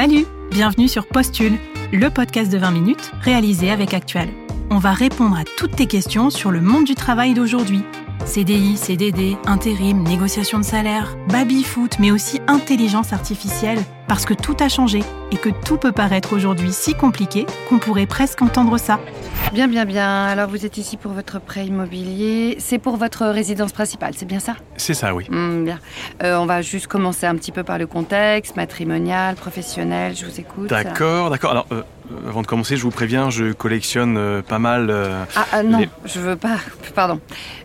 Salut Bienvenue sur Postule, le podcast de 20 minutes réalisé avec Actuel. On va répondre à toutes tes questions sur le monde du travail d'aujourd'hui. CDI, CDD, intérim, négociation de salaire, baby-foot, mais aussi intelligence artificielle, parce que tout a changé et que tout peut paraître aujourd'hui si compliqué qu'on pourrait presque entendre ça. Bien, bien, bien. Alors vous êtes ici pour votre prêt immobilier. C'est pour votre résidence principale, c'est bien ça? C'est ça, oui. Hmm, Bien. Euh, on va juste commencer un petit peu par le contexte, matrimonial, professionnel, je vous écoute. D'accord, d'accord. Alors, euh, euh, avant de commencer, je vous préviens, je collectionne euh, pas mal. euh, Ah, ah, non, Les- je veux pas. Pardon.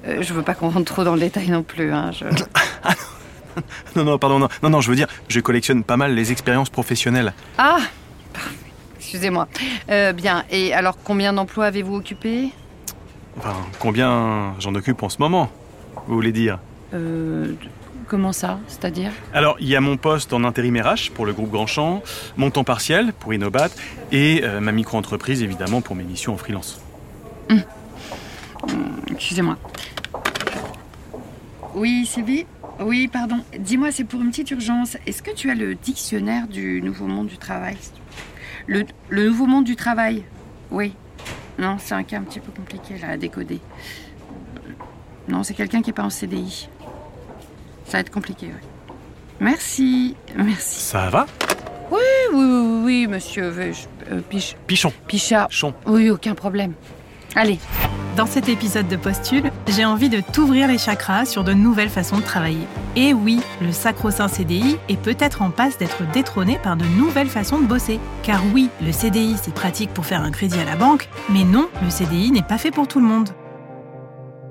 Euh, je veux pas qu'on rentre trop dans le détail non plus. Hein. je- Non, non, pardon, non, non, non, je veux dire, je collectionne pas mal les expériences professionnelles. Ah Excusez-moi. Euh, bien. Et alors, combien d'emplois avez-vous occupé Enfin, combien j'en occupe en ce moment Vous voulez dire? Euh, Comment ça C'est-à-dire? Alors, il y a mon poste en intérim RH pour le groupe Grandchamp, mon temps partiel pour Innobat et euh, ma micro-entreprise, évidemment, pour mes missions en freelance. Excusez-moi. Oui, Sylvie? Oui, pardon. Dis-moi, c'est pour une petite urgence. Est-ce que tu as le dictionnaire du Nouveau Monde du Travail le, le Nouveau Monde du Travail Oui. Non, c'est un cas un petit peu compliqué là, à décoder. Non, c'est quelqu'un qui n'est pas en CDI. Ça va être compliqué, oui. Merci. Merci. Ça va? Oui, oui, oui, oui, monsieur euh, Pichon, Pichard. chon. Oui, aucun problème. Allez. Dans cet épisode de Postule, j'ai envie de t'ouvrir les chakras sur de nouvelles façons de travailler. Et oui, le sacro-saint CDI est peut-être en passe d'être détrôné par de nouvelles façons de bosser. Car oui, le CDI c'est pratique pour faire un crédit à la banque, mais non, le CDI n'est pas fait pour tout le monde.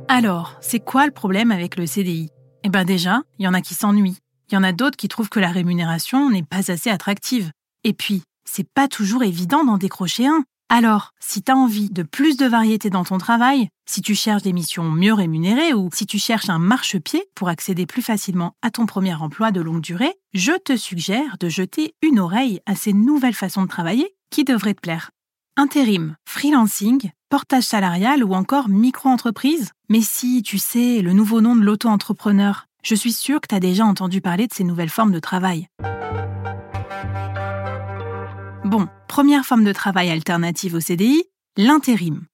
Alors, c'est quoi le problème avec le CDI Eh ben déjà, il y en a qui s'ennuient. Il y en a d'autres qui trouvent que la rémunération n'est pas assez attractive. Et puis, c'est pas toujours évident d'en décrocher un. Alors, si tu as envie de plus de variété dans ton travail, si tu cherches des missions mieux rémunérées ou si tu cherches un marchepied pour accéder plus facilement à ton premier emploi de longue durée, je te suggère de jeter une oreille à ces nouvelles façons de travailler qui devraient te plaire. Intérim, freelancing, portage salarial ou encore micro-entreprise Mais si, tu sais, le nouveau nom de l'auto-entrepreneur, je suis sûre que tu as déjà entendu parler de ces nouvelles formes de travail. Première forme de travail alternative au CDI, l'intérim.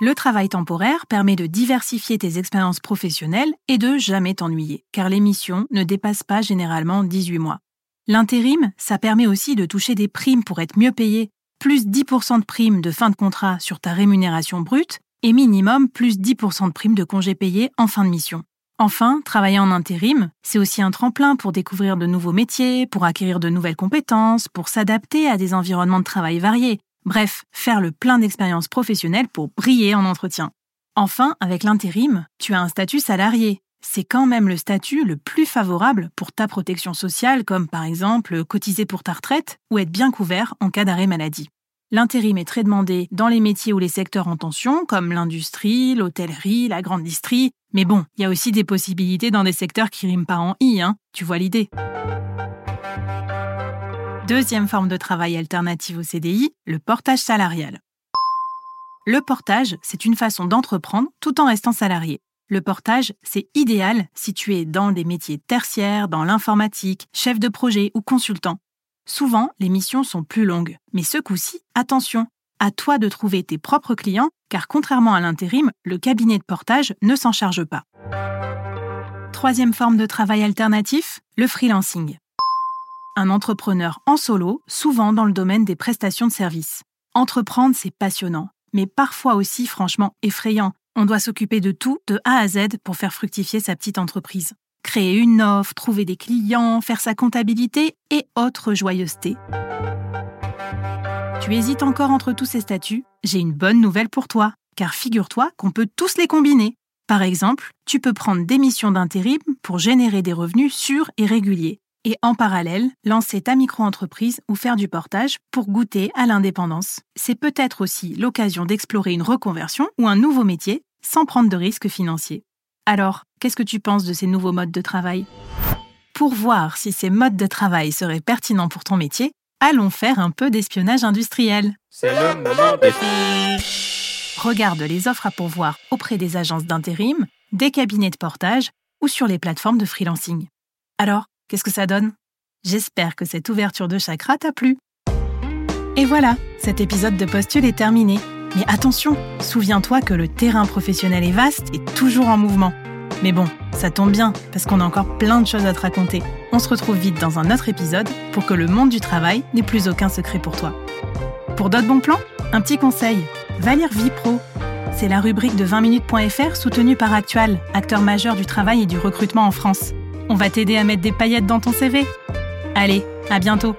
Le travail temporaire permet de diversifier tes expériences professionnelles et de jamais t'ennuyer, car les missions ne dépassent pas généralement 18 mois. L'intérim, ça permet aussi de toucher des primes pour être mieux payé, plus 10% de primes de fin de contrat sur ta rémunération brute et minimum plus 10% de primes de congés payés en fin de mission. Enfin, travailler en intérim, c'est aussi un tremplin pour découvrir de nouveaux métiers, pour acquérir de nouvelles compétences, pour s'adapter à des environnements de travail variés. Bref, faire le plein d'expériences professionnelles pour briller en entretien. Enfin, avec l'intérim, tu as un statut salarié. C'est quand même le statut le plus favorable pour ta protection sociale, comme par exemple cotiser pour ta retraite ou être bien couvert en cas d'arrêt maladie. L'intérim est très demandé dans les métiers ou les secteurs en tension, comme l'industrie, l'hôtellerie, la grande distrie. Mais bon, il y a aussi des possibilités dans des secteurs qui riment pas en i, hein. Tu vois l'idée. Deuxième forme de travail alternative au CDI, le portage salarial. Le portage, c'est une façon d'entreprendre tout en restant salarié. Le portage, c'est idéal si tu es dans des métiers tertiaires, dans l'informatique, chef de projet ou consultant. Souvent, les missions sont plus longues, mais ce coup-ci, attention, à toi de trouver tes propres clients, car contrairement à l'intérim, le cabinet de portage ne s'en charge pas. Troisième forme de travail alternatif, le freelancing. Un entrepreneur en solo, souvent dans le domaine des prestations de services. Entreprendre, c'est passionnant, mais parfois aussi franchement effrayant. On doit s'occuper de tout, de A à Z, pour faire fructifier sa petite entreprise. Créer une offre, trouver des clients, faire sa comptabilité et autres joyeusetés. Tu hésites encore entre tous ces statuts J'ai une bonne nouvelle pour toi, car figure-toi qu'on peut tous les combiner. Par exemple, tu peux prendre des missions d'intérim pour générer des revenus sûrs et réguliers, et en parallèle, lancer ta micro-entreprise ou faire du portage pour goûter à l'indépendance. C'est peut-être aussi l'occasion d'explorer une reconversion ou un nouveau métier sans prendre de risques financiers. Alors, qu'est-ce que tu penses de ces nouveaux modes de travail? Pour voir si ces modes de travail seraient pertinents pour ton métier, allons faire un peu d'espionnage industriel. C'est le moment des fiches. Regarde les offres à pourvoir auprès des agences d'intérim, des cabinets de portage ou sur les plateformes de freelancing. Alors, qu'est-ce que ça donne? J'espère que cette ouverture de chakra t'a plu. Et voilà, cet épisode de Postule est terminé. Mais attention, souviens-toi que le terrain professionnel est vaste et toujours en mouvement. Mais bon, ça tombe bien, parce qu'on a encore plein de choses à te raconter. On se retrouve vite dans un autre épisode pour que le monde du travail n'ait plus aucun secret pour toi. Pour d'autres bons plans, un petit conseil. Va lire Vie Pro. C'est la rubrique de 20minutes.fr soutenue par Actual, acteur majeur du travail et du recrutement en France. On va t'aider à mettre des paillettes dans ton CV. Allez, à bientôt